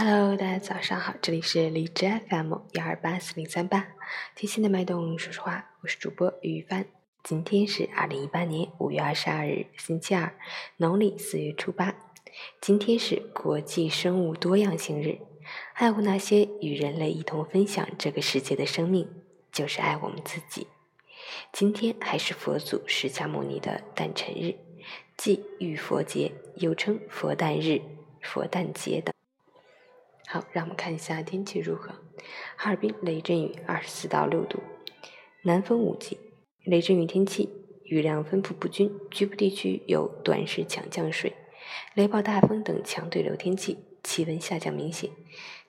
Hello，大家早上好，这里是荔枝 FM 幺二八四零三八，贴心的脉动说实话，我是主播于帆。今天是二零一八年五月二十二日，星期二，农历四月初八。今天是国际生物多样性日，爱护那些与人类一同分享这个世界的生命，就是爱我们自己。今天还是佛祖释迦牟尼的诞辰日，即浴佛节，又称佛诞日、佛诞节等。好，让我们看一下天气如何。哈尔滨雷阵雨，二十四到六度，南风五级。雷阵雨天气，雨量分布不均，局部地区有短时强降水、雷暴大风等强对流天气，气温下降明显，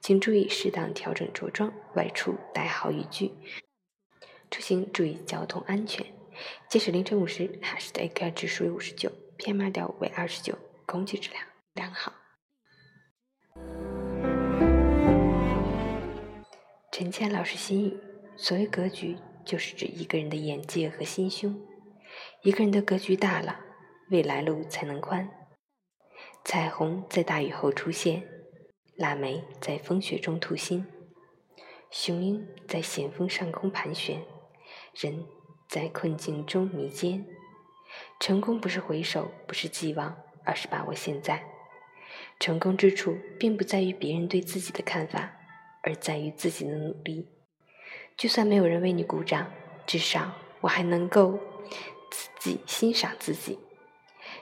请注意适当调整着装，外出带好雨具。出行注意交通安全。截止凌晨五时，哈市的 AQI 指数为五十九，PM 二点五为二十九，空气质量良好。陈谦老师心语：所谓格局，就是指一个人的眼界和心胸。一个人的格局大了，未来路才能宽。彩虹在大雨后出现，腊梅在风雪中吐新，雄鹰在险峰上空盘旋，人在困境中弥坚。成功不是回首，不是寄望，而是把握现在。成功之处，并不在于别人对自己的看法。而在于自己的努力。就算没有人为你鼓掌，至少我还能够自己欣赏自己。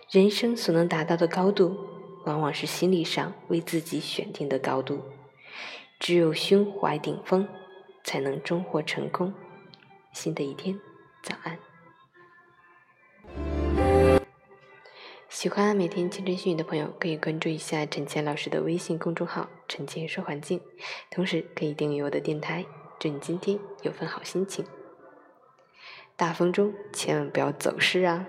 人生所能达到的高度，往往是心理上为自己选定的高度。只有胸怀顶峰，才能终获成功。新的一天，早安。喜欢每天清晨训语的朋友，可以关注一下陈倩老师的微信公众号“陈倩说环境”，同时可以订阅我的电台，祝你今天有份好心情。大风中千万不要走失啊！